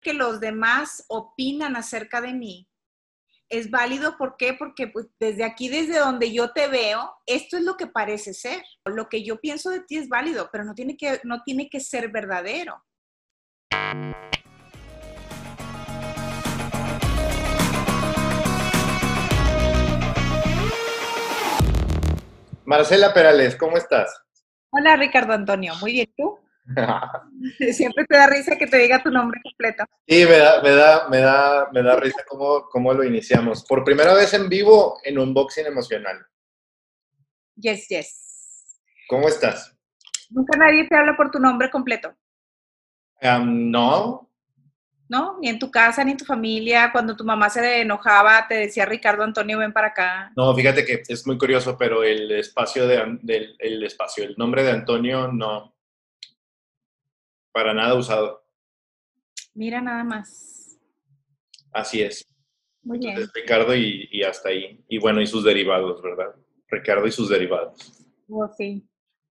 que los demás opinan acerca de mí es válido, ¿por qué? Porque pues, desde aquí, desde donde yo te veo, esto es lo que parece ser. Lo que yo pienso de ti es válido, pero no tiene que, no tiene que ser verdadero. Marcela Perales, ¿cómo estás? Hola Ricardo Antonio, muy bien, ¿tú? Siempre te da risa que te diga tu nombre completo. Sí, me da, me da, me da, me da risa cómo, cómo lo iniciamos. Por primera vez en vivo en Unboxing Emocional. Yes, yes. ¿Cómo estás? Nunca nadie te habla por tu nombre completo. no. ¿No? Ni en tu casa, ni en tu familia. Cuando tu mamá se enojaba, te decía Ricardo Antonio, ven para acá. No, fíjate que es muy curioso, pero el espacio de, del el espacio, el nombre de Antonio no, para nada usado. Mira nada más. Así es. Muy bien. Ricardo y, hasta ahí. Y bueno, y sus derivados, ¿verdad? Ricardo y sus derivados. Oh, sí.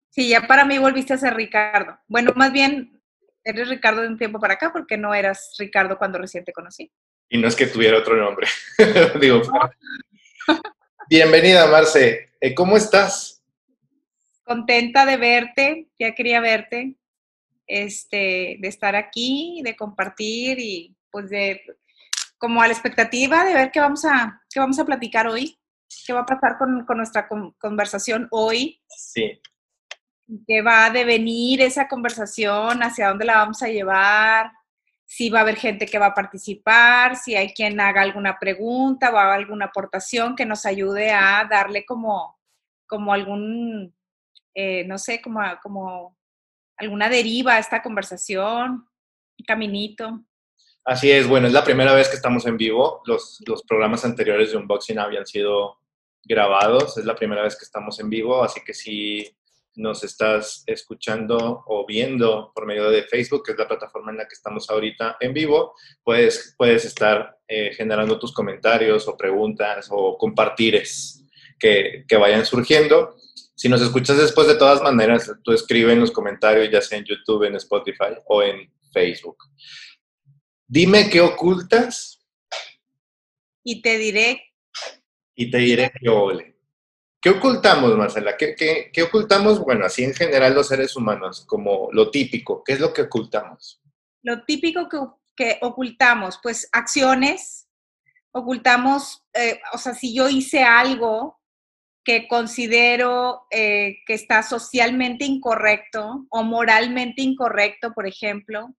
Sí, ya para mí volviste a ser Ricardo. Bueno, más bien eres Ricardo de un tiempo para acá porque no eras Ricardo cuando recién te conocí. Y no es que tuviera otro nombre. Digo, bienvenida, Marce. Eh, ¿Cómo estás? Contenta de verte, ya quería verte este, de estar aquí, de compartir y pues de como a la expectativa de ver qué vamos a, qué vamos a platicar hoy, qué va a pasar con, nuestra conversación hoy. Sí. ¿Qué va a devenir esa conversación? ¿Hacia dónde la vamos a llevar? Si va a haber gente que va a participar, si hay quien haga alguna pregunta o haga alguna aportación que nos ayude a darle como, como algún, eh, no sé, como, como alguna deriva a esta conversación, un caminito. Así es, bueno, es la primera vez que estamos en vivo. Los, los programas anteriores de Unboxing habían sido grabados, es la primera vez que estamos en vivo, así que si nos estás escuchando o viendo por medio de Facebook, que es la plataforma en la que estamos ahorita en vivo, puedes, puedes estar eh, generando tus comentarios o preguntas o compartires que, que vayan surgiendo. Si nos escuchas después, de todas maneras, tú escribe en los comentarios, ya sea en YouTube, en Spotify o en Facebook. Dime qué ocultas. Y te diré. Y te diré qué ole. ¿Qué ocultamos, Marcela? ¿Qué, qué, ocultamos? Bueno, así en general los seres humanos, como lo típico. ¿Qué es lo que ocultamos? Lo típico que, que ocultamos, pues acciones, ocultamos, eh, o sea, si yo hice algo que considero eh, que está socialmente incorrecto o moralmente incorrecto, por ejemplo,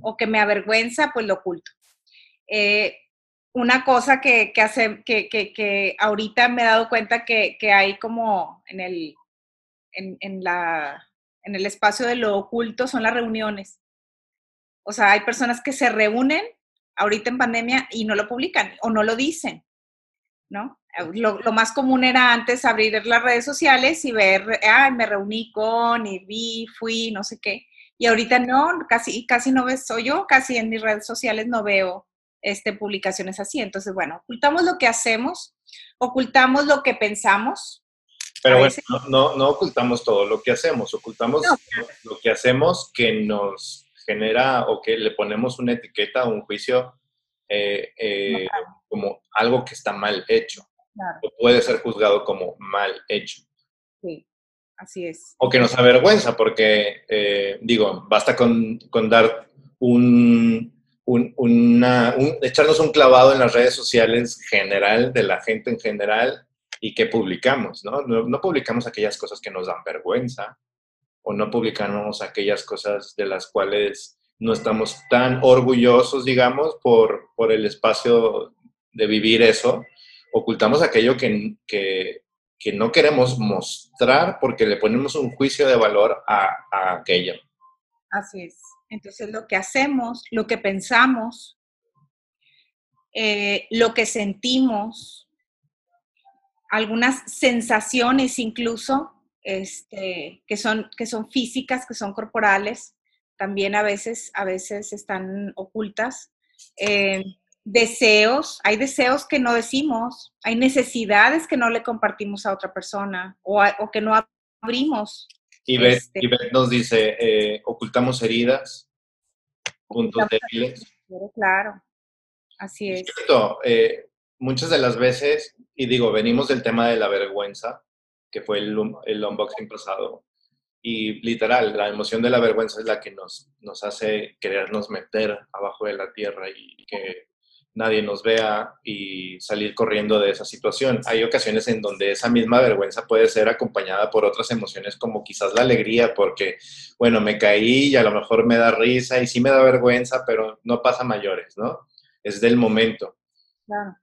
o que me avergüenza, pues lo oculto. Eh, una cosa que, hace, que, que, ahorita me he dado cuenta que, hay como en el, en, la, en el espacio de lo oculto son las reuniones. O sea, hay personas que se reúnen ahorita en pandemia y no lo publican o no lo dicen, ¿no? Lo, más común era antes abrir las redes sociales y ver, ah, me reuní con y vi, fui, no sé qué. Y ahorita no, casi, casi no ves, soy yo, casi en mis redes sociales no veo este, publicaciones así. Entonces, bueno, ocultamos lo que hacemos, ocultamos lo que pensamos. Pero bueno, no, no, ocultamos todo lo que hacemos, ocultamos lo que hacemos que nos genera o que le ponemos una etiqueta o un juicio eh, eh, como algo que está mal hecho puede ser juzgado como mal hecho. Sí, así es. O que nos avergüenza, porque, eh, digo, basta con, dar un, una, echarnos un clavado en las redes sociales general, de la gente en general, y que publicamos, ¿no? ¿no? No publicamos aquellas cosas que nos dan vergüenza, o no publicamos aquellas cosas de las cuales no estamos tan orgullosos, digamos, por, por el espacio de vivir eso, ocultamos aquello que, que, no queremos mostrar porque le ponemos un juicio de valor a, aquello. Así es. Entonces lo que hacemos, lo que pensamos, eh, lo que sentimos, algunas sensaciones incluso este, que, son, que son físicas, que son corporales, también a veces, a veces están ocultas. Eh, deseos, hay deseos que no decimos, hay necesidades que no le compartimos a otra persona o, que no abrimos. Y Beth, este nos dice, eh, ocultamos heridas, puntos débiles. Claro, así es. Cierto, eh, muchas de las veces, y digo, venimos del tema de la vergüenza, que fue el, el unboxing pasado, y literal, la emoción de la vergüenza es la que nos, nos hace querernos meter abajo de la tierra y que nadie nos vea y salir corriendo de esa situación. Hay ocasiones en donde esa misma vergüenza puede ser acompañada por otras emociones como quizás la alegría, porque, bueno, me caí y a lo mejor me da risa y sí me da vergüenza, pero no pasa mayores, ¿no? Es del momento. Claro.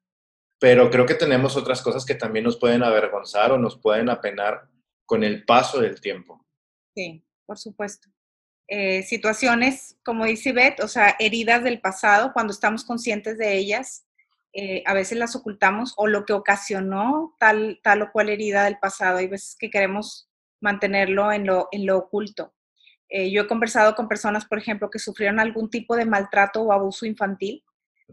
Pero creo que tenemos otras cosas que también nos pueden avergonzar o nos pueden apenar con el paso del tiempo. Sí, por supuesto. Eh, situaciones, como dice Beth, o sea, heridas del pasado, cuando estamos conscientes de ellas, eh, a veces las ocultamos o lo que ocasionó tal, tal o cual herida del pasado. Hay veces que queremos mantenerlo en lo, en lo oculto. Eh, yo he conversado con personas, por ejemplo, que sufrieron algún tipo de maltrato o abuso infantil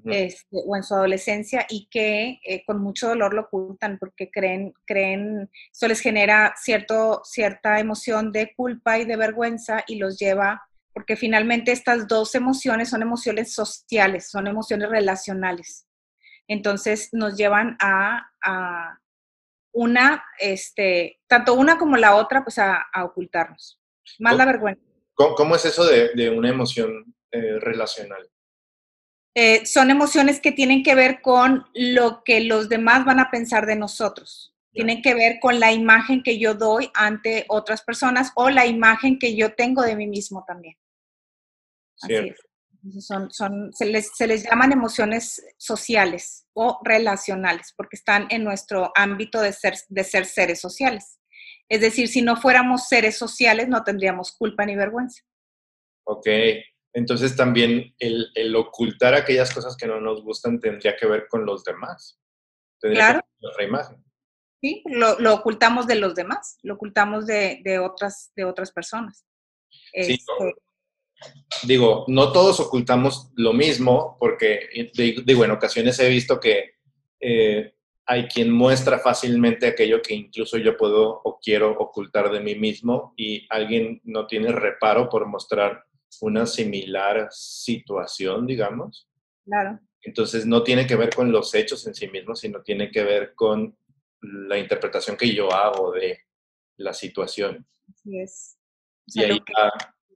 este, o en su adolescencia y que eh, con mucho dolor lo ocultan porque creen, creen, eso les genera cierto, cierta emoción de culpa y de vergüenza y los lleva, porque finalmente estas dos emociones son emociones sociales, son emociones relacionales. Entonces nos llevan a, a una, este, tanto una como la otra, pues a, ocultarnos. Más la vergüenza. ¿Cómo, es eso de, de una emoción eh, relacional? Eh, son emociones que tienen que ver con lo que los demás van a pensar de nosotros. Tienen que ver con la imagen que yo doy ante otras personas o la imagen que yo tengo de mí mismo también. Son, son, se, les, se les llaman emociones sociales o relacionales porque están en nuestro ámbito de ser, de ser seres sociales. Es decir, si no fuéramos seres sociales, no tendríamos culpa ni vergüenza. Ok. Entonces también el, ocultar aquellas cosas que no nos gustan tendría que ver con los demás. Tendría claro. Que ver imagen. Sí, lo, ocultamos de los demás, lo ocultamos de, otras, de otras personas. Sí, este digo, no todos ocultamos lo mismo, porque digo, en ocasiones he visto que eh, hay quien muestra fácilmente aquello que incluso yo puedo o quiero ocultar de mí mismo y alguien no tiene reparo por mostrar una similar situación, digamos. Claro. Entonces no tiene que ver con los hechos en sí mismos, sino tiene que ver con la interpretación que yo hago de la situación. Así es. y ahí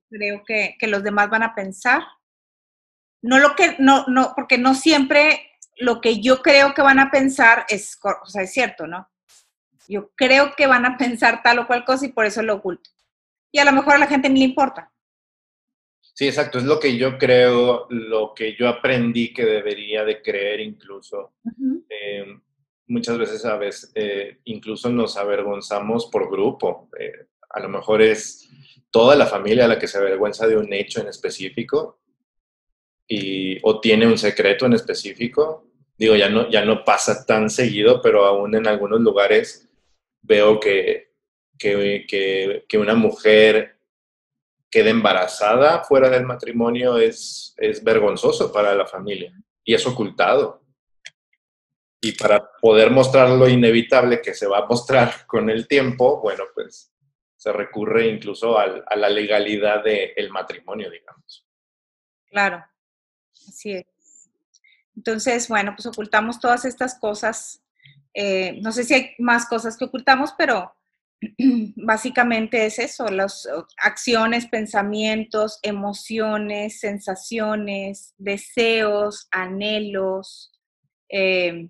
creo que, que, los demás van a pensar. No lo que, no, no, porque no siempre lo que yo creo que van a pensar es, o sea, es cierto, ¿no? Yo creo que van a pensar tal o cual cosa y por eso lo oculto. Y a lo mejor a la gente ni le importa. Sí, exacto, es lo que yo creo, lo que yo aprendí que debería de creer incluso. Eh, muchas veces, a veces, eh, incluso nos avergonzamos por grupo. Eh, a lo mejor es toda la familia la que se avergüenza de un hecho en específico y, o tiene un secreto en específico. Digo, ya no, ya no pasa tan seguido, pero aún en algunos lugares veo que, que, que, que una mujer quede embarazada fuera del matrimonio es, es vergonzoso para la familia y es ocultado. Y para poder mostrar lo inevitable que se va a mostrar con el tiempo, bueno, pues se recurre incluso a la legalidad del matrimonio, digamos. Claro, así es. Entonces, bueno, pues ocultamos todas estas cosas. Eh, no sé si hay más cosas que ocultamos, pero básicamente es eso, las acciones, pensamientos, emociones, sensaciones, deseos, anhelos. Eh,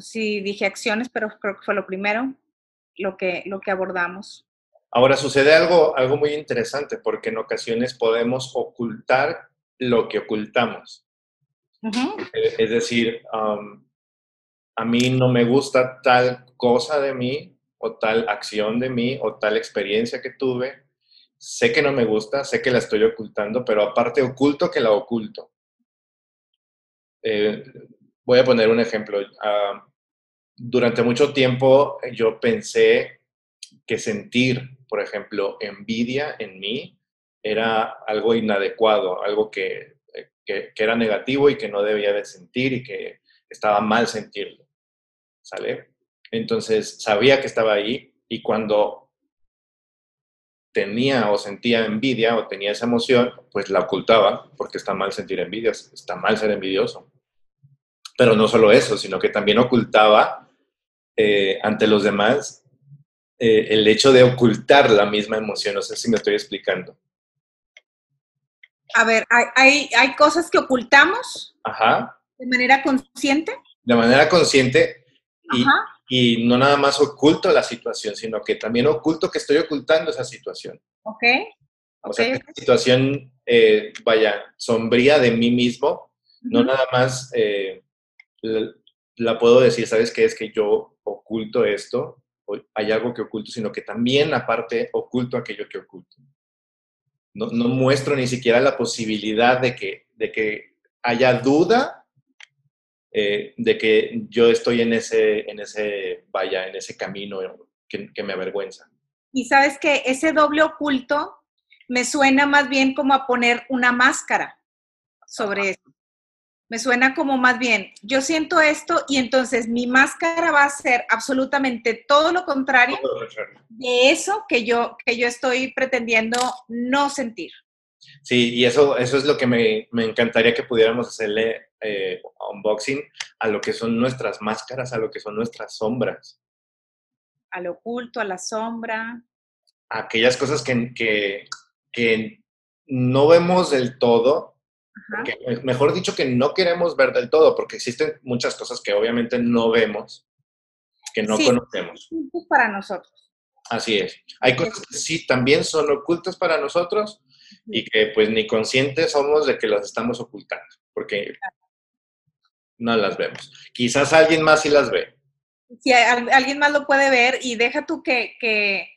sí, dije acciones, pero creo que fue lo primero, lo que, lo que abordamos. Ahora sucede algo, algo muy interesante porque en ocasiones podemos ocultar lo que ocultamos. Es decir, a mí no me gusta tal cosa de mí, o tal acción de mí o tal experiencia que tuve, sé que no me gusta, sé que la estoy ocultando, pero aparte oculto que la oculto. Eh, voy a poner un ejemplo. Ah, durante mucho tiempo yo pensé que sentir, por ejemplo, envidia en mí era algo inadecuado, algo que, que, que era negativo y que no debía de sentir y que estaba mal sentirlo. ¿Sale? Entonces sabía que estaba ahí y cuando tenía o sentía envidia o tenía esa emoción, pues la ocultaba, porque está mal sentir envidia, está mal ser envidioso. Pero no solo eso, sino que también ocultaba eh, ante los demás eh, el hecho de ocultar la misma emoción. No sé si me estoy explicando. A ver, ¿hay, hay, cosas que ocultamos Ajá. de manera consciente? De manera consciente y, y, no nada más oculto la situación, sino que también oculto que estoy ocultando esa situación. Ok. O sea, que situación, eh, vaya, sombría de mí mismo, no nada más eh, la, la, puedo decir, ¿sabes qué? Es que yo oculto esto, hay algo que oculto, sino que también aparte oculto aquello que oculto no, no, muestro ni siquiera la posibilidad de que, de que haya duda eh, de que yo estoy en ese, en ese, vaya, en ese camino que, que me avergüenza. Y sabes que ese doble oculto me suena más bien como a poner una máscara sobre eso. Me suena como más bien, yo siento esto y entonces mi máscara va a ser absolutamente todo lo contrario de eso que yo, que yo estoy pretendiendo no sentir. Sí, y eso, eso es lo que me, me encantaría que pudiéramos hacerle eh, unboxing a lo que son nuestras máscaras, a lo que son nuestras sombras. Al oculto, a la sombra. Aquellas cosas que, que, que no vemos del todo, mejor dicho, que no queremos ver del todo, porque existen muchas cosas que obviamente no vemos, que no conocemos. Para nosotros. Así es. Hay cosas que sí también son ocultas para nosotros y que pues ni conscientes somos de que las estamos ocultando, porque no las vemos. Quizás alguien más sí las ve. Sí, alguien más lo puede ver y deja tú que, que,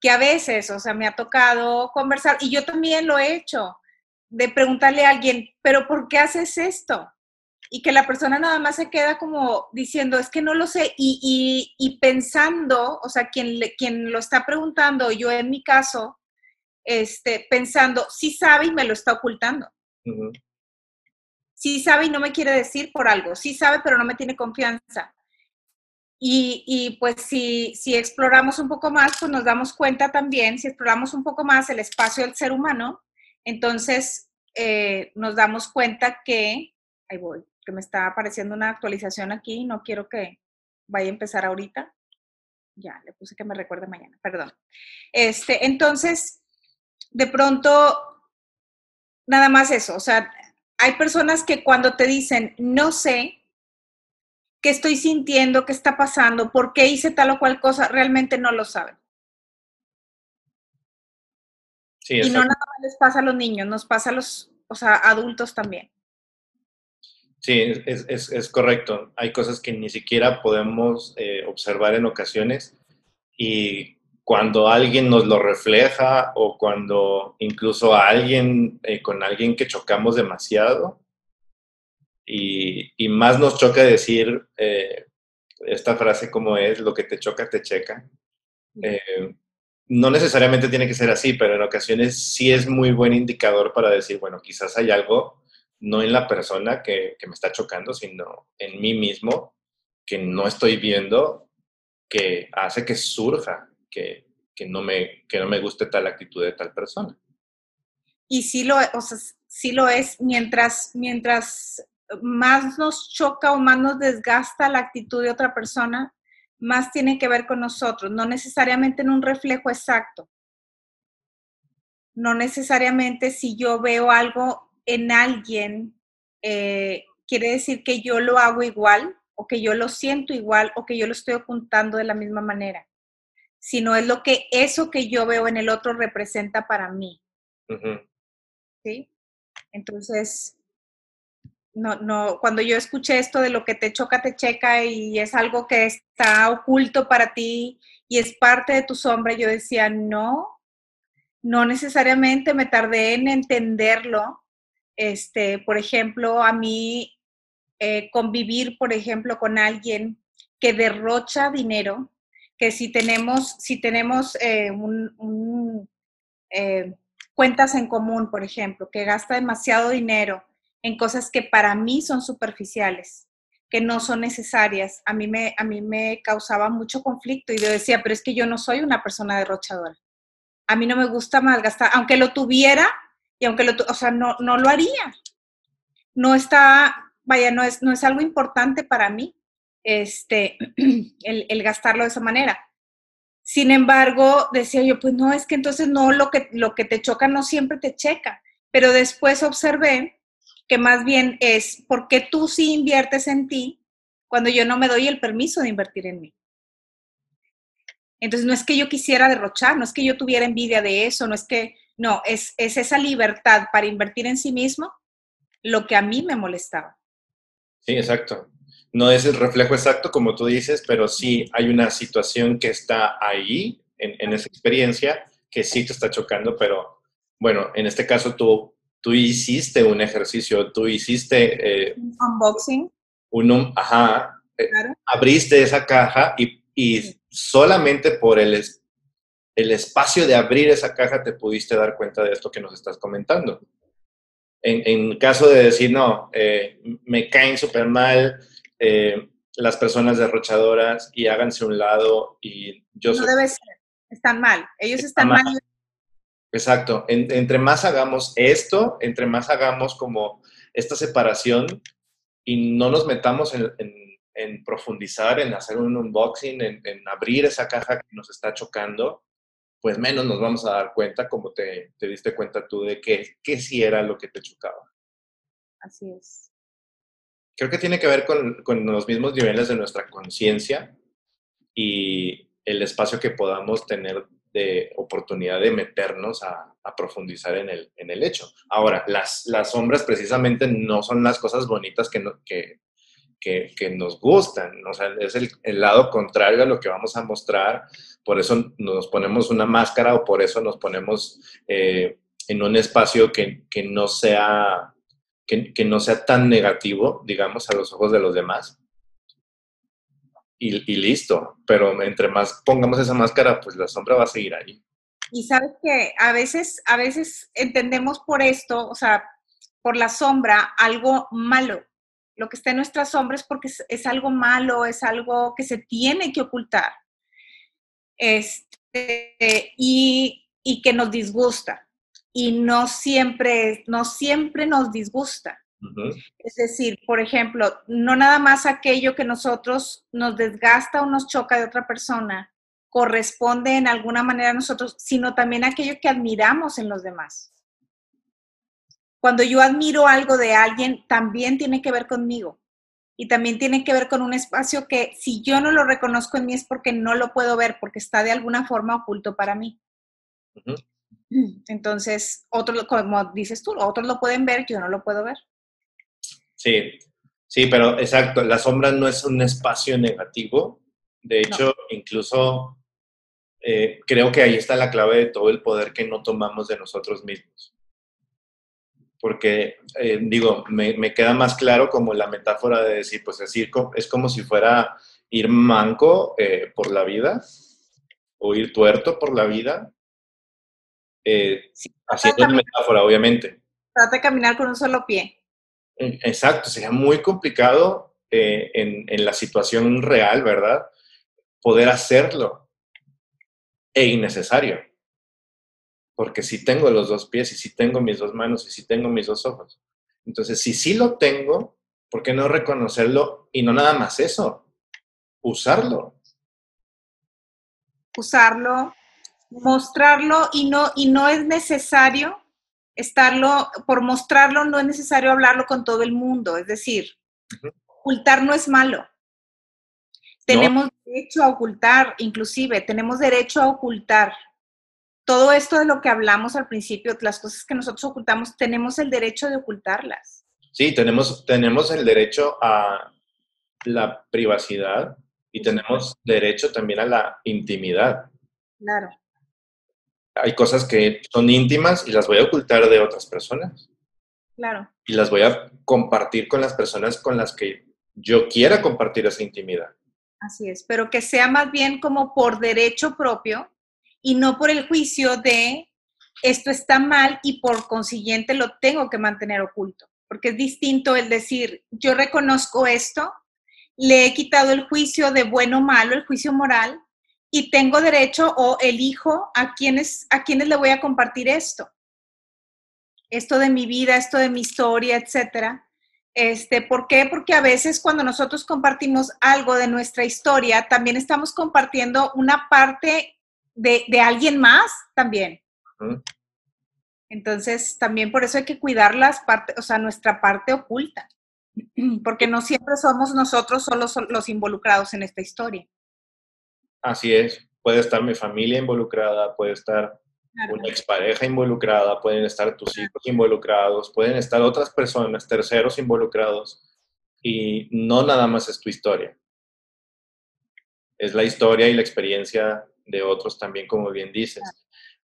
que a veces, o sea, me ha tocado conversar y yo también lo he hecho de preguntarle a alguien, pero ¿por qué haces esto? Y que la persona nada más se queda como diciendo, es que no lo sé, y, y, pensando, o sea, quien, le, quien lo está preguntando, yo en mi caso, este, pensando, sí sabe y me lo está ocultando. Sí sabe y no me quiere decir por algo, sí sabe pero no me tiene confianza. Y, pues si, si exploramos un poco más, pues nos damos cuenta también, si exploramos un poco más el espacio del ser humano, entonces, eh, nos damos cuenta que, ahí voy, que me está apareciendo una actualización aquí, no quiero que vaya a empezar ahorita. Ya, le puse que me recuerde mañana, perdón. Este, entonces, de pronto, nada más eso, o sea, hay personas que cuando te dicen, no sé, qué estoy sintiendo, qué está pasando, por qué hice tal o cual cosa, realmente no lo saben. y no nada más les pasa a los niños, nos pasa a los o sea, adultos también. Sí, es, es, es, correcto. Hay cosas que ni siquiera podemos eh, observar en ocasiones y cuando alguien nos lo refleja o cuando incluso a alguien, eh, con alguien que chocamos demasiado y, y más nos choca decir eh, esta frase como es, lo que te choca, te checa no necesariamente tiene que ser así, pero en ocasiones sí es muy buen indicador para decir, bueno, quizás hay algo, no en la persona que, me está chocando, sino en mí mismo, que no estoy viendo, que hace que surja, que, no, me, que no me guste tal actitud de tal persona. Y sí lo, o sea, lo es, mientras, mientras más nos choca o más nos desgasta la actitud de otra persona, más tiene que ver con nosotros, no necesariamente en un reflejo exacto. No necesariamente si yo veo algo en alguien, eh, quiere decir que yo lo hago igual o que yo lo siento igual o que yo lo estoy ocultando de la misma manera, sino es lo que eso que yo veo en el otro representa para mí. ¿Sí? Entonces, no, no, cuando yo escuché esto de lo que te choca, te checa y es algo que está oculto para ti y es parte de tu sombra, yo decía, no, no necesariamente me tardé en entenderlo. Este, por ejemplo, a mí eh, convivir, por ejemplo, con alguien que derrocha dinero, que si tenemos, si tenemos eh, eh, cuentas en común, por ejemplo, que gasta demasiado dinero, en cosas que para mí son superficiales, que no son necesarias. A mí me, a mí me causaba mucho conflicto y yo decía, pero es que yo no soy una persona derrochadora. A mí no me gusta malgastar, aunque lo tuviera y aunque lo, o sea, no, no lo haría. No está, vaya, no es, no es algo importante para mí este, el, gastarlo de esa manera. Sin embargo, decía yo, pues no, es que entonces no, lo que, lo que te choca no siempre te checa. Pero después observé que más bien es porque tú sí inviertes en ti cuando yo no me doy el permiso de invertir en mí. Entonces, no es que yo quisiera derrochar, no es que yo tuviera envidia de eso, no es que, no, es, es esa libertad para invertir en sí mismo lo que a mí me molestaba. Sí, exacto. No es el reflejo exacto, como tú dices, pero sí hay una situación que está ahí, en, esa experiencia, que sí te está chocando, pero bueno, en este caso tú, tú hiciste un ejercicio, tú hiciste... Eh, unboxing. Un, ajá, eh, abriste esa caja y, y solamente por el, el espacio de abrir esa caja te pudiste dar cuenta de esto que nos estás comentando. En, en caso de decir, no, eh, me caen súper mal, eh, las personas derrochadoras y háganse un lado y yo No debe ser, están mal, ellos están mal. Exacto, entre más hagamos esto, entre más hagamos como esta separación y no nos metamos en, profundizar, en hacer un unboxing, en, abrir esa caja que nos está chocando, pues menos nos vamos a dar cuenta, como te, te diste cuenta tú, de que, que sí era lo que te chocaba. Así es creo que tiene que ver con, los mismos niveles de nuestra conciencia y el espacio que podamos tener de oportunidad de meternos a, profundizar en el, en el hecho. Ahora, las, las sombras precisamente no son las cosas bonitas que, que, que, nos gustan, o sea, es el, lado contrario a lo que vamos a mostrar, por eso nos ponemos una máscara o por eso nos ponemos eh, en un espacio que, que no sea que, no sea tan negativo, digamos, a los ojos de los demás. Y, listo, pero entre más pongamos esa máscara, pues la sombra va a seguir ahí. Y sabes que a veces, a veces entendemos por esto, o sea, por la sombra, algo malo. Lo que está en nuestra sombra es porque es, algo malo, es algo que se tiene que ocultar. Este, y, y que nos disgusta y no siempre, no siempre nos disgusta. Es decir, por ejemplo, no nada más aquello que nosotros nos desgasta o nos choca de otra persona corresponde en alguna manera a nosotros, sino también aquello que admiramos en los demás. Cuando yo admiro algo de alguien, también tiene que ver conmigo y también tiene que ver con un espacio que si yo no lo reconozco en mí es porque no lo puedo ver, porque está de alguna forma oculto para mí. Entonces, otros, como dices tú, otros lo pueden ver, yo no lo puedo ver. Sí, sí, pero exacto, la sombra no es un espacio negativo. De hecho, incluso eh, creo que ahí está la clave de todo el poder que no tomamos de nosotros mismos. Porque, eh, digo, me, queda más claro como la metáfora de decir, pues es, es como si fuera ir manco eh, por la vida o ir tuerto por la vida eh, haciendo una metáfora, obviamente. Trata de caminar con un solo pie. Mm, exacto, sería muy complicado eh, en, la situación real, ¿verdad? Poder hacerlo e innecesario. Porque si tengo los dos pies y si tengo mis dos manos y si tengo mis dos ojos. Entonces, si sí lo tengo, ¿por qué no reconocerlo? Y no nada más eso, usarlo. Usarlo, mostrarlo y no, y no es necesario estarlo, por mostrarlo no es necesario hablarlo con todo el mundo, es decir, ocultar no es malo. Tenemos derecho a ocultar, inclusive, tenemos derecho a ocultar. Todo esto de lo que hablamos al principio, las cosas que nosotros ocultamos, tenemos el derecho de ocultarlas. Sí, tenemos, tenemos el derecho a la privacidad y tenemos derecho también a la intimidad. Claro hay cosas que son íntimas y las voy a ocultar de otras personas. Claro. Y las voy a compartir con las personas con las que yo quiera compartir esa intimidad. Así es, pero que sea más bien como por derecho propio y no por el juicio de esto está mal y por consiguiente lo tengo que mantener oculto. Porque es distinto el decir, yo reconozco esto, le he quitado el juicio de bueno o malo, el juicio moral, y tengo derecho o elijo a quiénes, a quiénes le voy a compartir esto. Esto de mi vida, esto de mi historia, etcétera. Este, ¿Por qué? Porque a veces cuando nosotros compartimos algo de nuestra historia, también estamos compartiendo una parte de, de alguien más también. Entonces, también por eso hay que cuidar las partes, o sea, nuestra parte oculta, porque no siempre somos nosotros solos los involucrados en esta historia. Así es, puede estar mi familia involucrada, puede estar una expareja involucrada, pueden estar tus hijos involucrados, pueden estar otras personas, terceros involucrados, y no nada más es tu historia. Es la historia y la experiencia de otros también, como bien dices.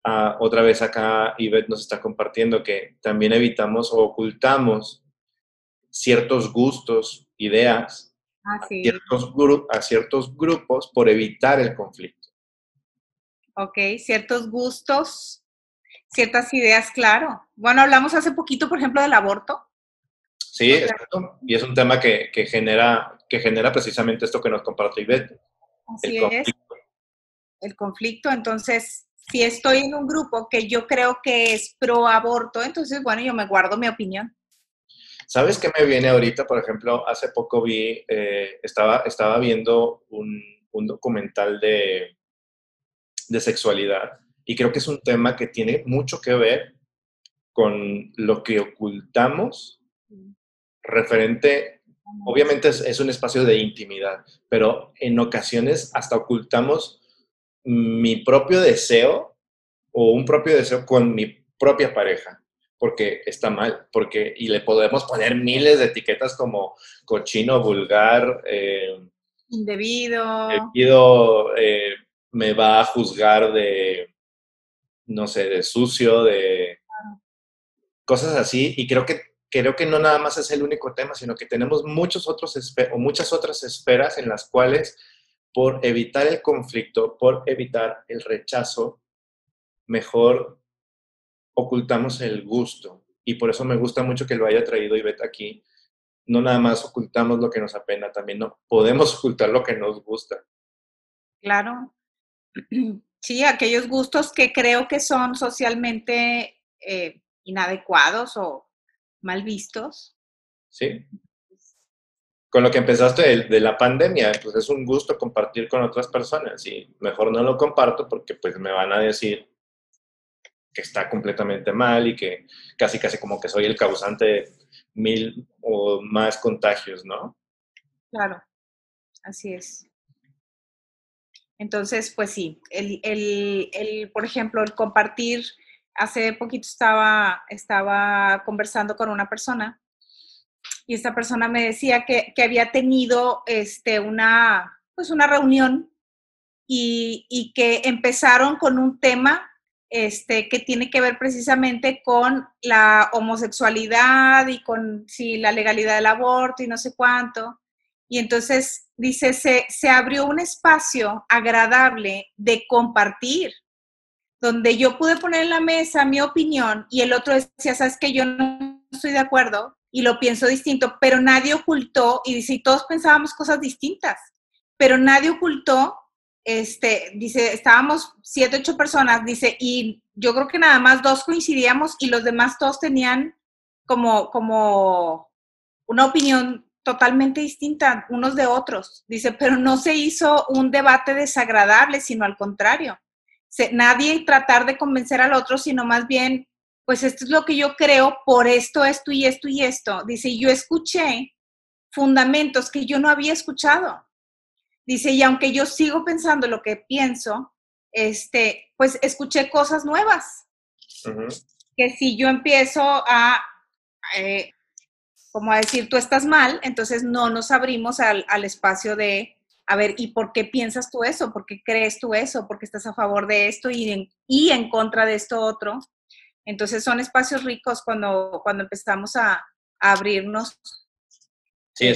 Ah, otra vez acá Ivette nos está compartiendo que también evitamos o ocultamos ciertos gustos, ideas ah, ciertos a ciertos grupos por evitar el conflicto. Ok, ciertos gustos, ciertas ideas, claro. Bueno, hablamos hace poquito, por ejemplo, del aborto. Sí, exacto. Y es un tema que, genera, que genera precisamente esto que nos comparte Ivette. Así el es. El conflicto. Entonces, si estoy en un grupo que yo creo que es pro aborto, entonces, bueno, yo me guardo mi opinión. ¿Sabes qué me viene ahorita? Por ejemplo, hace poco vi, eh, estaba, estaba viendo un documental de, de sexualidad. Y creo que es un tema que tiene mucho que ver con lo que ocultamos referente, obviamente es, un espacio de intimidad, pero en ocasiones hasta ocultamos mi propio deseo o un propio deseo con mi propia pareja, porque está mal, porque y le podemos poner miles de etiquetas como cochino, vulgar, eh, indebido, indebido eh, me va a juzgar de, no sé, de sucio, de cosas así. Y creo que, creo que no nada más es el único tema, sino que tenemos muchos otros o muchas otras esferas en las cuales, por evitar el conflicto, por evitar el rechazo, mejor ocultamos el gusto. Y por eso me gusta mucho que lo haya traído Ivette aquí. No nada más ocultamos lo que nos apena, también no podemos ocultar lo que nos gusta. Claro, Sí, aquellos gustos que creo que son socialmente eh, inadecuados o mal vistos. Sí. Con lo que empezaste de, la pandemia, pues es un gusto compartir con otras personas y mejor no lo comparto porque pues me van a decir que está completamente mal y que casi casi como que soy el causante de mil o más contagios, ¿no? Claro, así es. Entonces, pues sí, el, el, el, por ejemplo, el compartir, hace poquito estaba, estaba conversando con una persona y esta persona me decía que, que había tenido este, una, pues una reunión y, y, que empezaron con un tema este, que tiene que ver precisamente con la homosexualidad y con sí, la legalidad del aborto y no sé cuánto. Y entonces dice, se, se abrió un espacio agradable de compartir, donde yo pude poner en la mesa mi opinión y el otro decía, sabes que yo no estoy de acuerdo y lo pienso distinto, pero nadie ocultó, y dice, todos pensábamos cosas distintas, pero nadie ocultó, este, dice, estábamos siete, ocho personas, dice, y yo creo que nada más dos coincidíamos y los demás todos tenían como, como una opinión totalmente distinta unos de otros. Dice, pero no se hizo un debate desagradable, sino al contrario. nadie tratar de convencer al otro, sino más bien, pues esto es lo que yo creo por esto, esto y esto y esto. Dice, yo escuché fundamentos que yo no había escuchado. Dice, y aunque yo sigo pensando lo que pienso, este, pues escuché cosas nuevas. Que si yo empiezo a eh, como a decir, tú estás mal, entonces no nos abrimos al, espacio de, a ver, ¿y por qué piensas tú eso? ¿Por qué crees tú eso? ¿Por qué estás a favor de esto y en, y en contra de esto otro? Entonces son espacios ricos cuando, cuando empezamos a, abrirnos. Sí,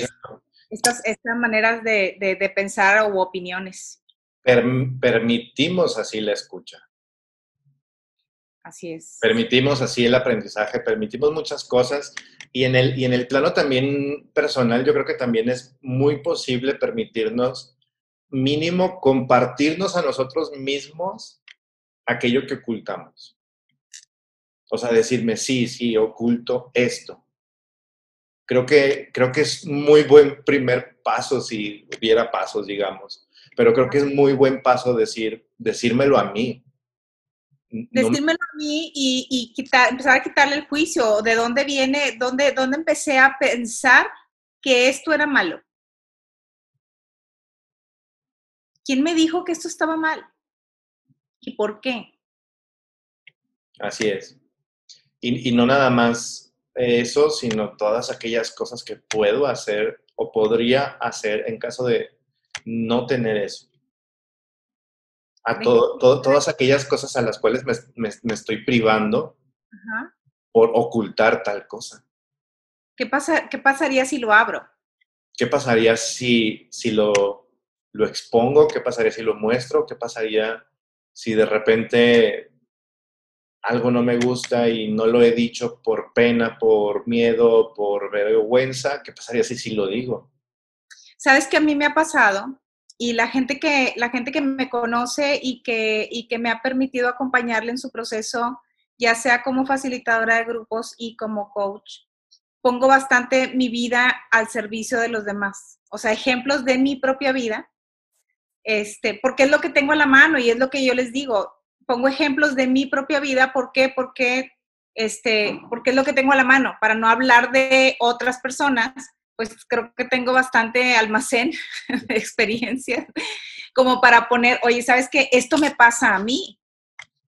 Estas, estas maneras de, de, pensar o opiniones. permitimos así la escucha. Así es. Permitimos así el aprendizaje, permitimos muchas cosas y en el, y en el plano también personal yo creo que también es muy posible permitirnos mínimo compartirnos a nosotros mismos aquello que ocultamos. O sea, decirme, sí, sí, oculto esto. Creo que, creo que es muy buen primer paso si hubiera pasos, digamos. Pero creo que es muy buen paso decir, decírmelo a mí. Decírmelo a mí y, quitar, empezar a quitarle el juicio. ¿De dónde viene? ¿Dónde, ¿Dónde empecé a pensar que esto era malo? ¿Quién me dijo que esto estaba mal? ¿Y por qué? Así es. Y, no nada más eso, sino todas aquellas cosas que puedo hacer o podría hacer en caso de no tener eso. A todas aquellas cosas a las cuales me, estoy privando por ocultar tal cosa. ¿Qué, pasa, ¿Qué pasaría si lo abro? ¿Qué pasaría si, si lo lo expongo? ¿Qué pasaría si lo muestro? ¿Qué pasaría si de repente algo no me gusta y no lo he dicho por pena, por miedo, por vergüenza? ¿Qué pasaría si sí lo digo? Sabes que a mí me ha pasado y la gente que, la gente que me conoce y que, y que me ha permitido acompañarle en su proceso, ya sea como facilitadora de grupos y como coach, pongo bastante mi vida al servicio de los demás. O sea, ejemplos de mi propia vida este, porque es lo que tengo a la mano y es lo que yo les digo. Pongo ejemplos de mi propia vida, ¿por qué? Porque, este, porque es lo que tengo a la mano, para no hablar de otras personas, pues creo que tengo bastante almacén de experiencias como para poner, oye, ¿sabes qué? Esto me pasa a mí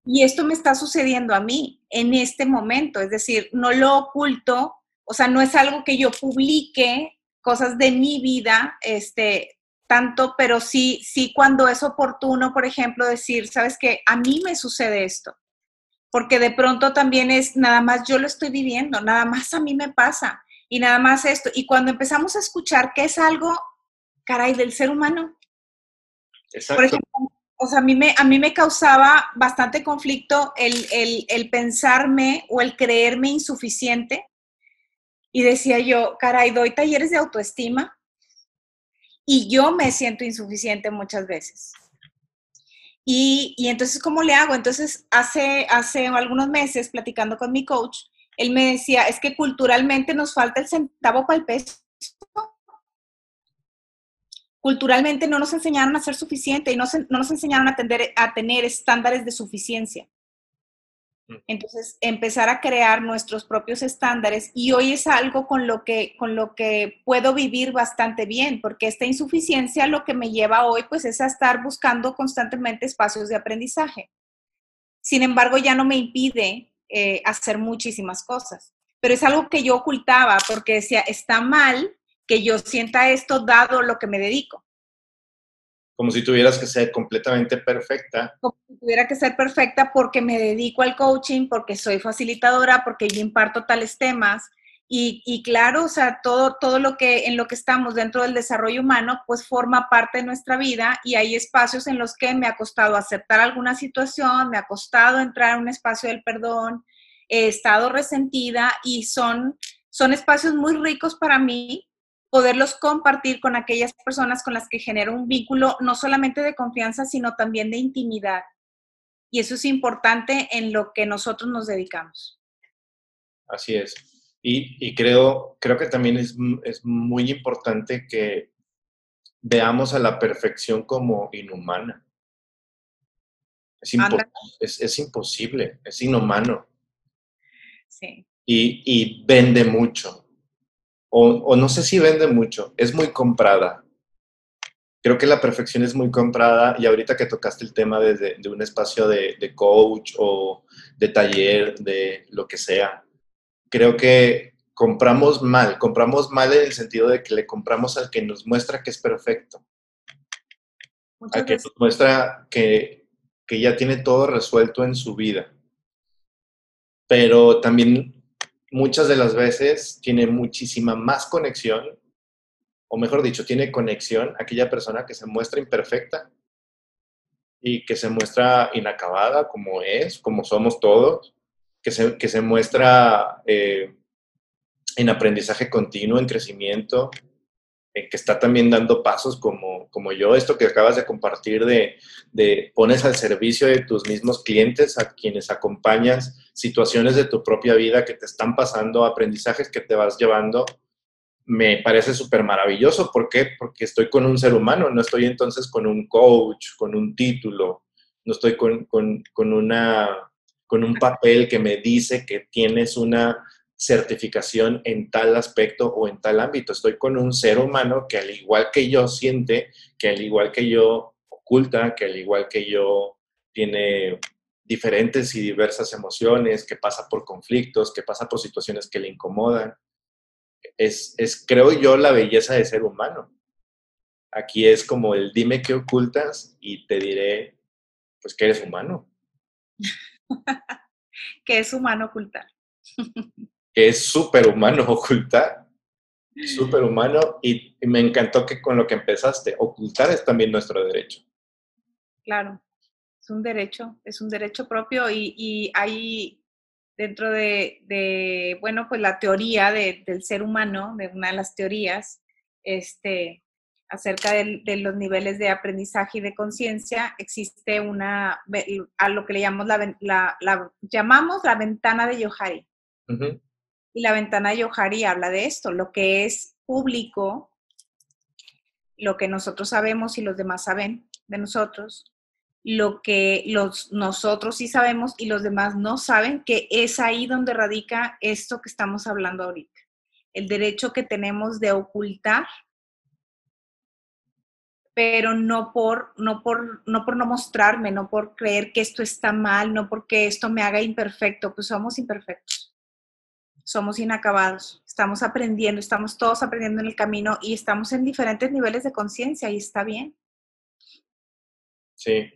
y esto me está sucediendo a mí en este momento, es decir, no lo oculto, o sea, no es algo que yo publique cosas de mi vida, este, tanto, pero sí, sí cuando es oportuno, por ejemplo, decir, sabes que a mí me sucede esto, porque de pronto también es nada más yo lo estoy viviendo, nada más a mí me pasa y nada más esto. Y cuando empezamos a escuchar que es algo, caray, del ser humano. Exacto. Por ejemplo, o sea, a mí me, a mí me causaba bastante conflicto el, el, el pensarme o el creerme insuficiente. Y decía yo, caray, doy talleres de autoestima, y yo me siento insuficiente muchas veces. Y, entonces, ¿cómo le hago? Entonces, hace, hace algunos meses, platicando con mi coach, él me decía, es que culturalmente nos falta el centavo para el peso. Culturalmente no nos enseñaron a ser suficiente y no, no nos enseñaron a, a tener estándares de suficiencia. Entonces, empezar a crear nuestros propios estándares y hoy es algo con lo que con lo que puedo vivir bastante bien, porque esta insuficiencia lo que me lleva hoy pues es a estar buscando constantemente espacios de aprendizaje. Sin embargo, ya no me impide eh, hacer muchísimas cosas, pero es algo que yo ocultaba porque decía, está mal que yo sienta esto dado lo que me dedico como si tuvieras que ser completamente perfecta. Como tuviera que ser perfecta porque me dedico al coaching, porque soy facilitadora, porque yo imparto tales temas. Y, y, claro, o sea, todo, todo lo que en lo que estamos dentro del desarrollo humano, pues forma parte de nuestra vida y hay espacios en los que me ha costado aceptar alguna situación, me ha costado entrar a un espacio del perdón, he estado resentida y son, son espacios muy ricos para mí poderlos compartir con aquellas personas con las que genero un vínculo no solamente de confianza, sino también de intimidad. Y eso es importante en lo que nosotros nos dedicamos. Así es. Y, creo, creo que también es, es muy importante que veamos a la perfección como inhumana. Es, es, es, imposible, es inhumano. Sí. Y, y, vende mucho o, no sé si vende mucho, es muy comprada. Creo que la perfección es muy comprada y ahorita que tocaste el tema de, de un espacio de, de, coach o de taller, de lo que sea, creo que compramos mal, compramos mal en el sentido de que le compramos al que nos muestra que es perfecto, al que nos muestra que, que ya tiene todo resuelto en su vida. Pero también muchas de las veces tiene muchísima más conexión, o mejor dicho, tiene conexión aquella persona que se muestra imperfecta y que se muestra inacabada como es, como somos todos, que se, que se muestra eh, en aprendizaje continuo, en crecimiento, que está también dando pasos como, como yo, esto que acabas de compartir de, de pones al servicio de tus mismos clientes, a quienes acompañas, situaciones de tu propia vida que te están pasando, aprendizajes que te vas llevando, me parece súper maravilloso. ¿Por qué? Porque estoy con un ser humano, no estoy entonces con un coach, con un título, no estoy con, con, con una, con un papel que me dice que tienes una certificación en tal aspecto o en tal ámbito. Estoy con un ser humano que al igual que yo siente, que al igual que yo oculta, que al igual que yo tiene diferentes y diversas emociones, que pasa por conflictos, que pasa por situaciones que le incomodan. Es, es, creo yo, la belleza de ser humano. Aquí es como el dime qué ocultas y te diré, pues que eres humano. que es humano ocultar. que es súper humano ocultar, súper humano, y, me encantó que con lo que empezaste, ocultar es también nuestro derecho. Claro, es un derecho, es un derecho propio y, y hay dentro de, bueno, pues la teoría del ser humano, de una de las teorías, este, acerca de, los niveles de aprendizaje y de conciencia, existe una, a lo que le llamamos la, la, llamamos la ventana de Yohari. Y la ventana de Yohari habla de esto, lo que es público, lo que nosotros sabemos y los demás saben de nosotros, lo que los, nosotros sí sabemos y los demás no saben, que es ahí donde radica esto que estamos hablando ahorita. El derecho que tenemos de ocultar, pero no por, no por, no por no mostrarme, no por creer que esto está mal, no porque esto me haga imperfecto, pues somos imperfectos somos inacabados, estamos aprendiendo, estamos todos aprendiendo en el camino y estamos en diferentes niveles de conciencia y está bien. Sí,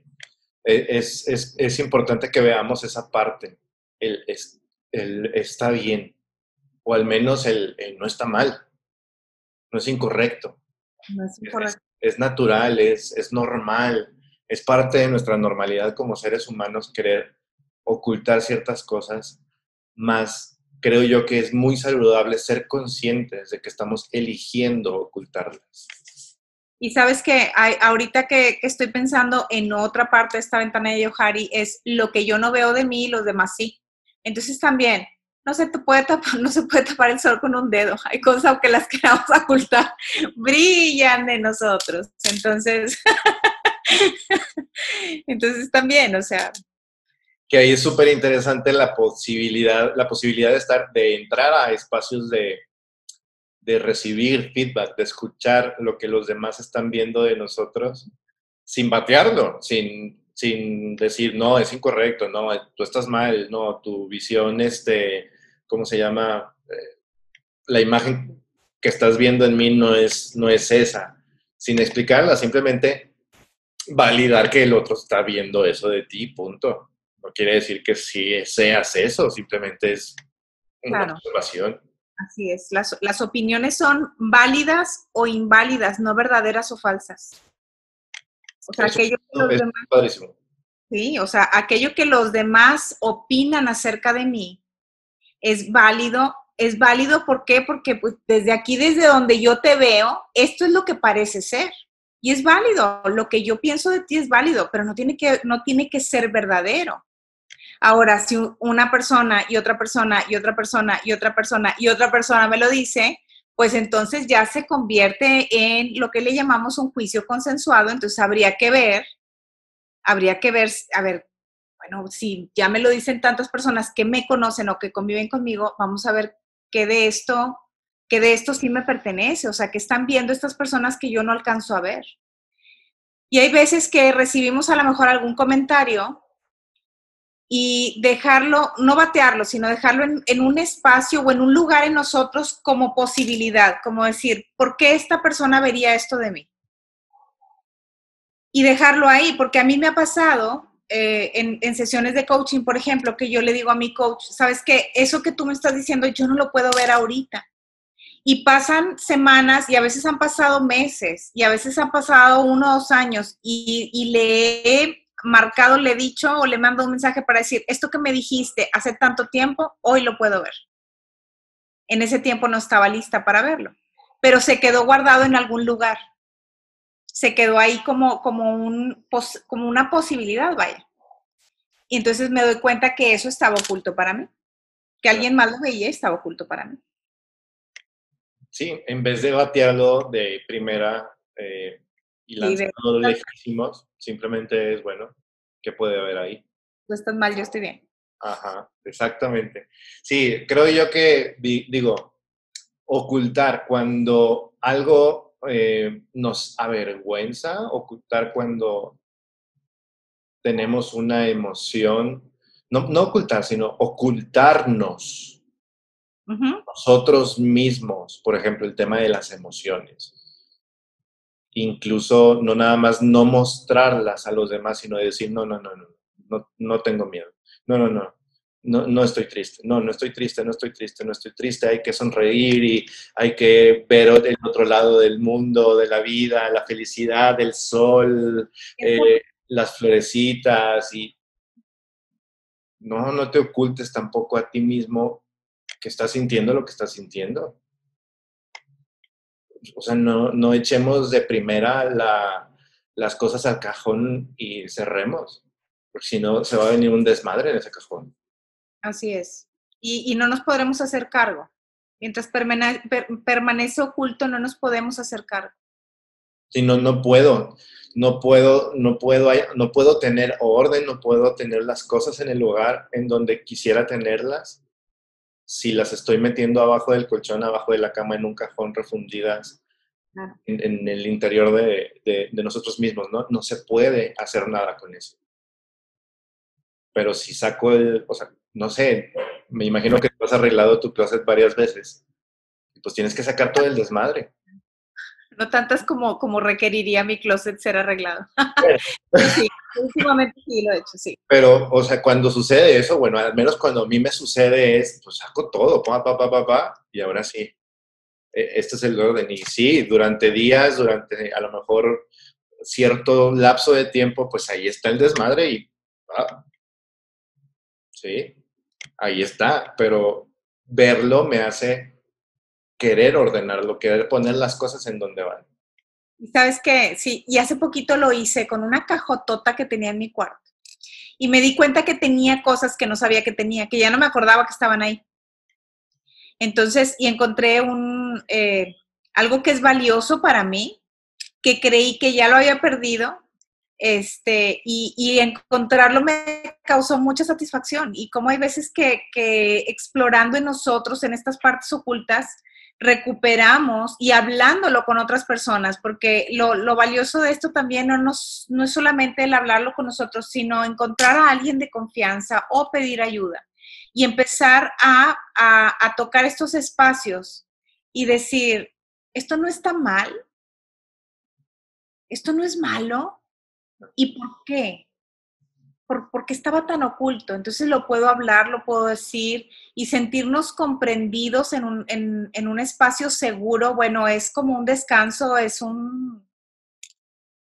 es, es, es, importante que veamos esa parte, el, el, está bien, o al menos el, el, no está mal, no es incorrecto. No es incorrecto. Es, natural, es, es normal, es parte de nuestra normalidad como seres humanos querer ocultar ciertas cosas, más creo yo que es muy saludable ser conscientes de que estamos eligiendo ocultarlas. Y sabes que ahorita que, estoy pensando en otra parte de esta ventana de Yohari es lo que yo no veo de mí, los demás sí. Entonces también, no se te puede tapar, no se puede tapar el sol con un dedo. Hay cosas que las queramos ocultar, brillan de nosotros. Entonces, entonces también, o sea, que ahí es súper interesante la posibilidad, la posibilidad de estar, de entrar a espacios de, de recibir feedback, de escuchar lo que los demás están viendo de nosotros, sin batearlo, sin, sin decir, no, es incorrecto, no, tú estás mal, no, tu visión, este, ¿cómo se llama? Eh, la imagen que estás viendo en mí no es, no es esa, sin explicarla, simplemente validar que el otro está viendo eso de ti, punto. No quiere decir que si seas eso, simplemente es una observación. Así es, las, las, opiniones son válidas o inválidas, no verdaderas o falsas. O sea, aquello que los demás, Sí, o sea, aquello que los demás opinan acerca de mí es válido. Es válido, ¿por qué? Porque pues, desde aquí, desde donde yo te veo, esto es lo que parece ser. Y es válido, lo que yo pienso de ti es válido, pero no tiene que, no tiene que ser verdadero. Ahora, si una persona y otra persona y otra persona y otra persona y otra persona me lo dice, pues entonces ya se convierte en lo que le llamamos un juicio consensuado, entonces habría que ver, habría que ver, a ver, bueno, si ya me lo dicen tantas personas que me conocen o que conviven conmigo, vamos a ver qué de esto, qué de esto sí me pertenece, o sea, que están viendo estas personas que yo no alcanzo a ver. Y hay veces que recibimos a lo mejor algún comentario y dejarlo, no batearlo, sino dejarlo en, un espacio o en un lugar en nosotros como posibilidad, como decir, ¿por qué esta persona vería esto de mí? Y dejarlo ahí, porque a mí me ha pasado eh, en, en, sesiones de coaching, por ejemplo, que yo le digo a mi coach, sabes que eso que tú me estás diciendo yo no lo puedo ver ahorita. Y pasan semanas y a veces han pasado meses y a veces han pasado uno o dos años y, y le he marcado le he dicho o le mando un mensaje para decir, esto que me dijiste hace tanto tiempo, hoy lo puedo ver. En ese tiempo no estaba lista para verlo. pero se quedó guardado en algún lugar. Se quedó ahí como, como, un, como una posibilidad, vaya. Y entonces me doy cuenta que eso estaba oculto para mí, que alguien más lo veía y estaba oculto para mí. Sí, en vez de batearlo de primera eh, y lanzarlo lejísimos, simplemente es, bueno, ¿qué puede haber ahí? Tú estás mal, yo estoy bien. Ajá, exactamente. Sí, creo yo que, digo, ocultar cuando algo eh, nos avergüenza, ocultar cuando tenemos una emoción, no, no ocultar, sino ocultarnos nosotros mismos, por ejemplo, el tema de las emociones. Incluso no nada más no mostrarlas a los demás, sino decir, no, no, no, no, no, no tengo miedo. No, no, no, no, no estoy triste, no, no estoy triste, no estoy triste, no estoy triste, hay que sonreír y hay que ver el otro lado del mundo, de la vida, la felicidad, el sol, eh, las florecitas y no, no te ocultes tampoco a ti mismo que estás sintiendo lo que estás sintiendo. O sea, no, no echemos de primera la, las cosas al cajón y cerremos, porque si no se va a venir un desmadre en ese cajón. Así es. Y, y no nos podremos hacer cargo. Mientras permanece oculto, no nos podemos hacer cargo. Sí, no, no puedo, no puedo, no puedo, no puedo tener orden, no puedo tener las cosas en el lugar en donde quisiera tenerlas si las estoy metiendo abajo del colchón, abajo de la cama, en un cajón refundidas en, el interior de, nosotros mismos, ¿no? No se puede hacer nada con eso. Pero si saco el, o sea, no sé, me imagino que tú has arreglado tu closet varias veces, pues tienes que sacar todo el desmadre. No tantas como, como requeriría mi closet ser arreglado. sí, últimamente sí lo he hecho, sí. Pero, o sea, cuando sucede eso, bueno, al menos cuando a mí me sucede es, pues saco todo, pa, pa, pa, pa, pa, y ahora sí. E, este es el orden. Y sí, durante días, durante a lo mejor cierto lapso de tiempo, pues ahí está el desmadre y, ah, sí, ahí está, pero verlo me hace querer ordenarlo, querer poner las cosas en donde van. Sabes que, sí, y hace poquito lo hice con una cajotota que tenía en mi cuarto. Y me di cuenta que tenía cosas que no sabía que tenía, que ya no me acordaba que estaban ahí. Entonces, y encontré un, eh, algo que es valioso para mí, que creí que ya lo había perdido, este, y, y, encontrarlo me causó mucha satisfacción. Y como hay veces que, que explorando en nosotros, en estas partes ocultas, recuperamos y hablándolo con otras personas, porque lo, valioso de esto también no, nos, no es solamente el hablarlo con nosotros, sino encontrar a alguien de confianza o pedir ayuda y empezar a, a tocar estos espacios y decir, esto no está mal, esto no es malo, ¿y por qué? Por, qué estaba tan oculto. Entonces lo puedo hablar, lo puedo decir y sentirnos comprendidos en un, en, un espacio seguro. Bueno, es como un descanso, es un,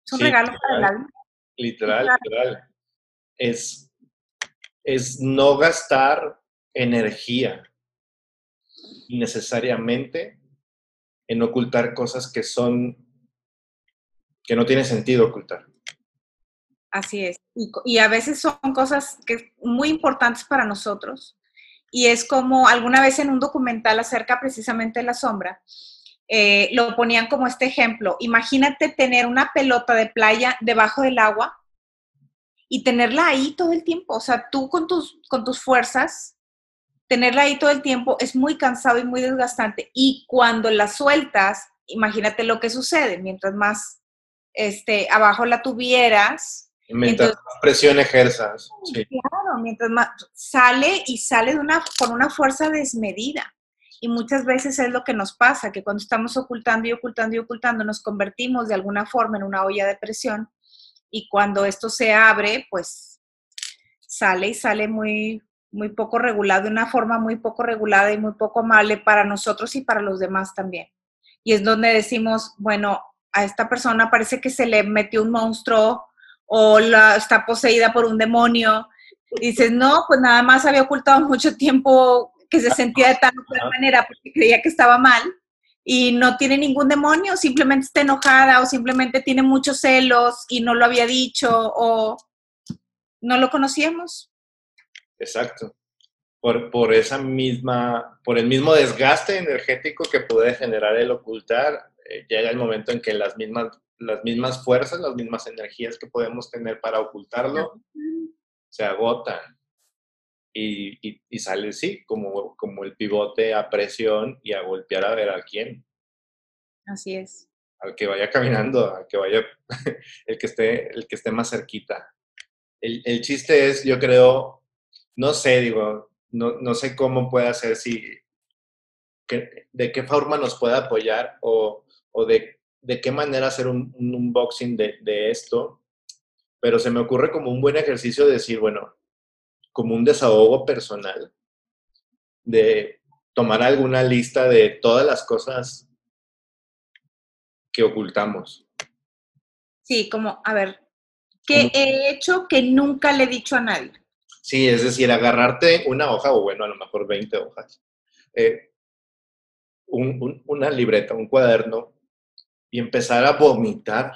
es un regalo para el alma. Literal, literal. Es, es no gastar energía innecesariamente en ocultar cosas que son que no tiene sentido ocultar. Así es. Y, a veces son cosas que muy importantes para nosotros. Y es como alguna vez en un documental acerca precisamente de la sombra, eh, lo ponían como este ejemplo. Imagínate tener una pelota de playa debajo del agua y tenerla ahí todo el tiempo. O sea, tú con tus, con tus fuerzas, tenerla ahí todo el tiempo es muy cansado y muy desgastante. Y cuando la sueltas, imagínate lo que sucede. Mientras más este, abajo la tuvieras, Mientras más presión ejerzas. Claro, mientras más sale y sale de una, con una fuerza desmedida. Y muchas veces es lo que nos pasa, que cuando estamos ocultando y ocultando y ocultando, nos convertimos de alguna forma en una olla de presión. Y cuando esto se abre, pues sale y sale muy, muy poco regulado, de una forma muy poco regulada y muy poco amable para nosotros y para los demás también. Y es donde decimos, bueno, a esta persona parece que se le metió un monstruo o la, está poseída por un demonio. Y dices, no, pues nada más había ocultado mucho tiempo que se sentía de tal manera porque creía que estaba mal. y no tiene ningún demonio, simplemente está enojada o simplemente tiene muchos celos y no lo había dicho o no lo conocíamos. Exacto. Por, por esa misma, por el mismo desgaste energético que puede generar el ocultar, eh, llega el momento en que las mismas, las mismas fuerzas, las mismas energías que podemos tener para ocultarlo, se agotan. Y, y, sale, sí, como, como el pivote a presión y a golpear a ver a quién. Así es. Al que vaya caminando, al que vaya, el que esté, el que esté más cerquita. El, el chiste es, yo creo, no sé, digo, no, no sé cómo puede hacer, si, que, de qué forma nos puede apoyar o, o de, de, qué manera hacer un, un unboxing de, de, esto, pero se me ocurre como un buen ejercicio decir, bueno, como un desahogo personal, de tomar alguna lista de todas las cosas que ocultamos. Sí, como, a ver, ¿qué he hecho que nunca le he dicho a nadie? Sí, es decir, agarrarte una hoja, o bueno, a lo mejor 20 hojas, eh, un, un, una libreta, un cuaderno, y empezar a vomitar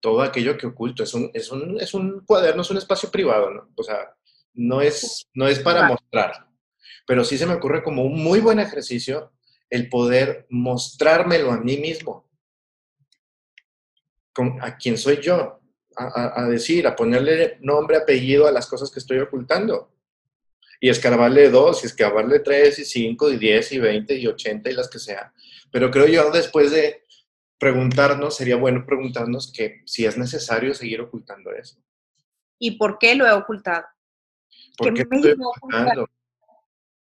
todo aquello que oculto. Es un, es un, es un cuaderno, es un espacio privado, ¿no? O sea, no es, no es para mostrar, pero sí se me ocurre como un muy buen ejercicio el poder mostrármelo a mí mismo, con, a quién soy yo, a, a, decir, a ponerle nombre, apellido a las cosas que estoy ocultando. Y escarbarle dos, y escarbarle tres, y cinco, y diez, y veinte, y ochenta, y las que sea. Pero creo yo después de preguntarnos, sería bueno preguntarnos que si es necesario seguir ocultando eso. ¿Y por qué lo he ocultado? ¿Por qué estoy ocultando?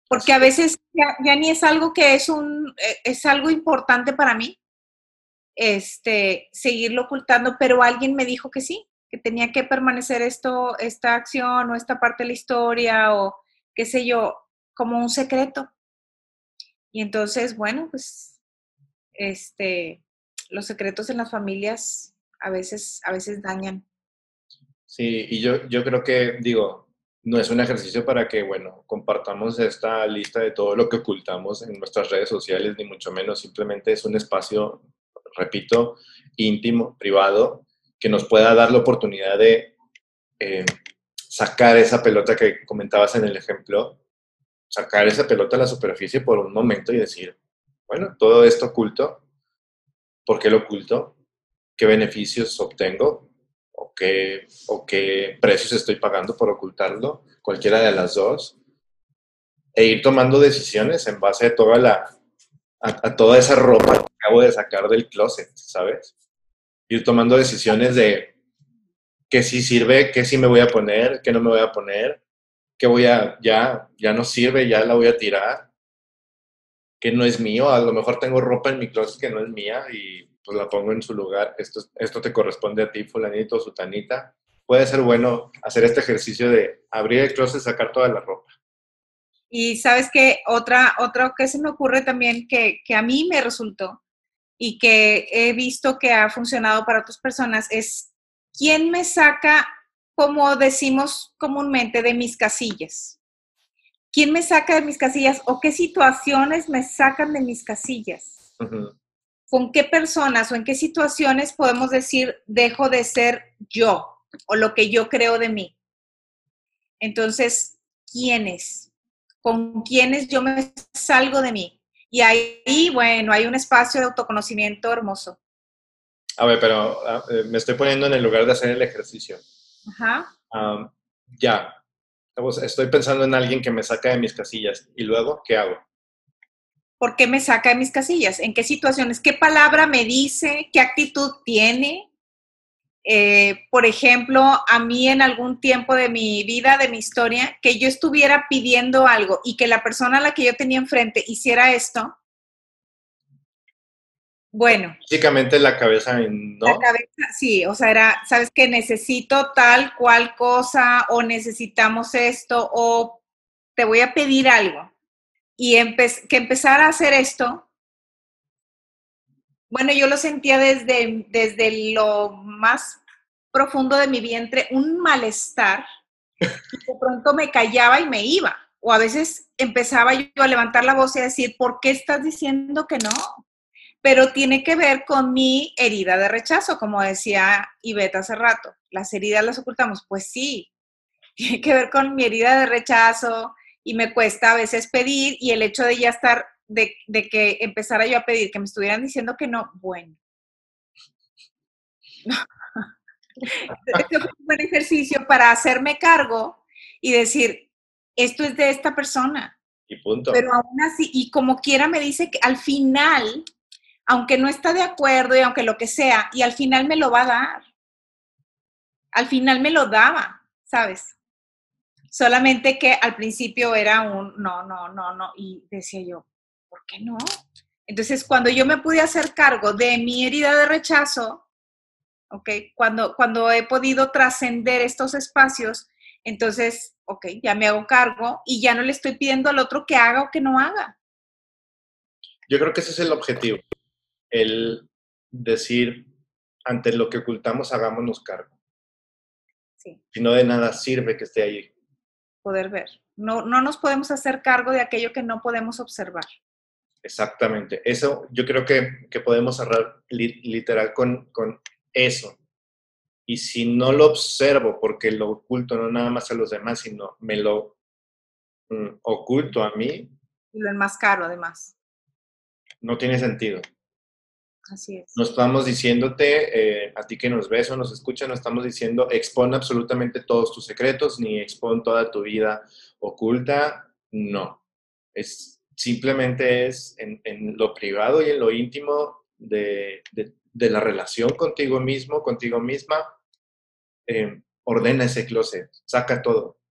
Porque a veces ya, ya, ni es algo que es un, e, es algo importante para mí, este, seguirlo ocultando, pero alguien me dijo que sí, que tenía que permanecer esto, esta acción o esta parte de la historia o qué sé yo, como un secreto. Y entonces, bueno, pues, este, los secretos en las familias a veces, a veces dañan. Sí, y yo, yo creo que, digo, no es un ejercicio para que, bueno, compartamos esta lista de todo lo que ocultamos en nuestras redes sociales, ni mucho menos, simplemente es un espacio, repito, íntimo, privado, que nos pueda dar la oportunidad de eh, sacar esa pelota que comentabas en el ejemplo, sacar esa pelota a la superficie por un momento y decir, bueno, todo esto oculto, ¿por qué lo oculto? ¿Qué beneficios obtengo? o qué, o qué precios estoy pagando por ocultarlo, cualquiera de las dos, e ir tomando decisiones en base a toda, la, a, toda esa ropa que acabo de sacar del closet, ¿sabes? Ir tomando decisiones de qué sí sirve, qué sí me voy a poner, qué no me voy a poner, qué voy a, ya, ya no sirve, ya la voy a tirar, que no es mío, a lo mejor tengo ropa en mi closet que no es mía y pues la pongo en su lugar, esto, esto te corresponde a ti, fulanito, sutanita. Puede ser bueno hacer este ejercicio de abrir el closet y sacar toda la ropa. Y sabes que otra, otra que se me ocurre también que, que a mí me resultó y que he visto que ha funcionado para otras personas es quién me saca, como decimos comúnmente, de mis casillas. ¿Quién me saca de mis casillas o qué situaciones me sacan de mis casillas? Uh -huh con qué personas o en qué situaciones podemos decir dejo de ser yo o lo que yo creo de mí. Entonces, ¿quiénes? ¿Con quiénes yo me salgo de mí? Y ahí, bueno, hay un espacio de autoconocimiento hermoso. A ver, pero uh, me estoy poniendo en el lugar de hacer el ejercicio. Ajá. Um, ya. Estoy pensando en alguien que me saca de mis casillas. ¿Y luego qué hago? ¿Por qué me saca de mis casillas? ¿En qué situaciones? ¿Qué palabra me dice? ¿Qué actitud tiene? Eh, por ejemplo, a mí en algún tiempo de mi vida, de mi historia, que yo estuviera pidiendo algo y que la persona a la que yo tenía enfrente hiciera esto, bueno. Básicamente la cabeza, ¿no? La cabeza, sí, o sea, era, sabes que necesito tal cual cosa o necesitamos esto o te voy a pedir algo y empe que empezara a hacer esto, bueno, yo lo sentía desde, desde lo más profundo de mi vientre, un malestar, y de pronto me callaba y me iba. O a veces empezaba yo a levantar la voz y a decir, ¿por qué estás diciendo que no? Pero tiene que ver con mi herida de rechazo, como decía Iveta hace rato. Las heridas las ocultamos. Pues sí, tiene que ver con mi herida de rechazo y me cuesta a veces pedir y el hecho de ya estar, de, de que empezara yo a pedir, que me estuvieran diciendo que no, bueno. Este fue un buen ejercicio para hacerme cargo y decir, esto es de esta persona. Y punto. Pero aún así, y como quiera me dice que al final, aunque no está de acuerdo y aunque lo que sea, y al final me lo va a dar. Al final me lo daba, ¿sabes? Solamente que al principio era un no, no, no, no. Y decía yo, ¿por qué no? Entonces, cuando yo me pude hacer cargo de mi herida de rechazo, ¿ok? Cuando, cuando he podido trascender estos espacios, entonces, ok, ya me hago cargo y ya no le estoy pidiendo al otro que haga o que no haga. Yo creo que ese es el objetivo, el decir, ante lo que ocultamos, hagámonos cargo. Sí. Si no de nada sirve que esté ahí. Poder ver. No, no nos podemos hacer cargo de aquello que no podemos observar. Exactamente. Eso yo creo que, que podemos cerrar literal con, con eso. Y si no lo observo porque lo oculto no nada más a los demás, sino me lo mm, oculto a mí. Y lo enmascaro además. No tiene sentido. Así. No estamos diciéndote, eh, a ti que nos ves o nos escuchas, no estamos diciendo expon absolutamente todos tus secretos, ni expon toda tu vida oculta. No. Es, simplemente es en, lo privado y en lo íntimo de, de, la relación contigo mismo, contigo misma, eh, ordena ese closet, saca todo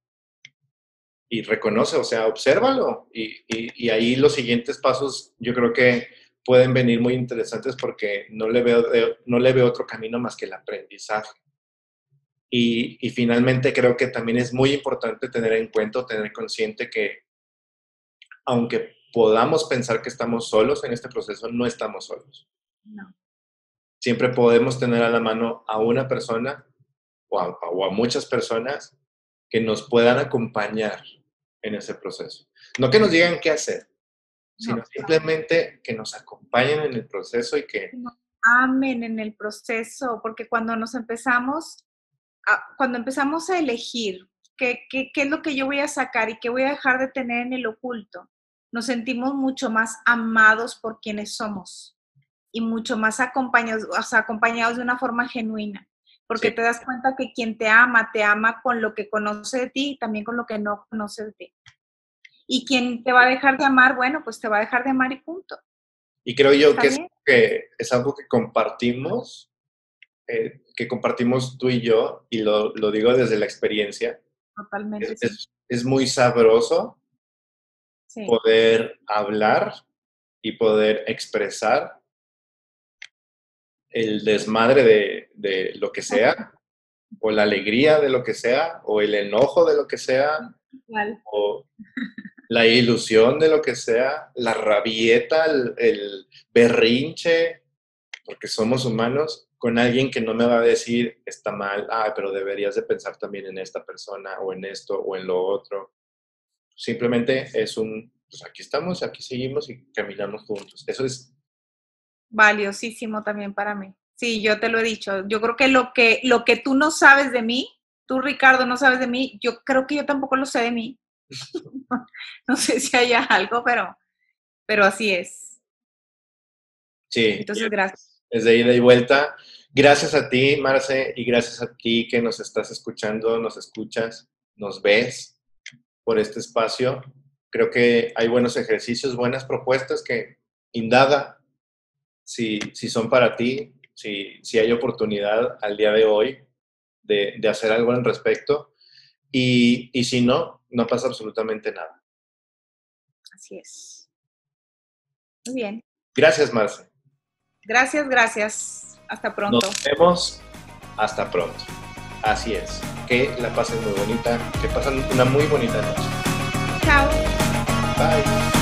y reconoce, o sea, obsérvalo. Y, y, ahí los siguientes pasos yo creo que pueden venir muy interesantes porque no le veo, no le veo otro camino más que el aprendizaje. Y, y, finalmente creo que también es muy importante tener en cuenta, tener consciente que aunque podamos pensar que estamos solos en este proceso, no estamos solos. No siempre podemos tener a la mano a una persona o a, muchas personas que nos puedan acompañar en ese proceso. No que nos digan qué hacer, sino simplemente que nos acompañen en el proceso y que... Amen en el proceso, porque cuando nos empezamos, a, cuando empezamos a elegir qué, qué, qué es lo que yo voy a sacar y qué voy a dejar de tener en el oculto, nos sentimos mucho más amados por quienes somos y mucho más acompañados, o sea, acompañados de una forma genuina, porque te das cuenta que quien te ama, te ama con lo que conoce de ti y también con lo que no conoce de ti. Y quien te va a dejar de amar, bueno, pues te va a dejar de amar y punto. Y creo yo que es, que es, algo que compartimos, eh, que compartimos tú y yo, y lo, lo digo desde la experiencia. Totalmente. Es, es muy sabroso poder hablar y poder expresar el desmadre de, lo que sea, o la alegría de lo que sea, o el enojo de lo que sea, o la ilusión de lo que sea, la rabieta, el, berrinche, porque somos humanos, con alguien que no me va a decir, está mal, ah, pero deberías de pensar también en esta persona, o en esto, o en lo otro. Simplemente es un, pues aquí estamos, aquí seguimos y caminamos juntos. Eso es valiosísimo también para mí. Sí, yo te lo he dicho. Yo creo que lo que, lo que tú no sabes de mí, tú Ricardo no sabes de mí, yo creo que yo tampoco lo sé de mí. no sé si haya algo, pero, pero así es. Sí. Entonces, gracias. Desde ida y vuelta. Gracias a ti, Marce, y gracias a ti que nos estás escuchando, nos escuchas, nos ves por este espacio. Creo que hay buenos ejercicios, buenas propuestas que indaga, si, si son para ti, si, si, hay oportunidad al día de hoy de, de hacer algo al respecto. Y, y, si no, no pasa absolutamente nada. Así es. Muy bien. Gracias, Marce. Gracias, gracias. Hasta pronto. Nos vemos. Hasta pronto. Así es. Que la pasen muy bonita, que pasen una muy bonita noche. Chao.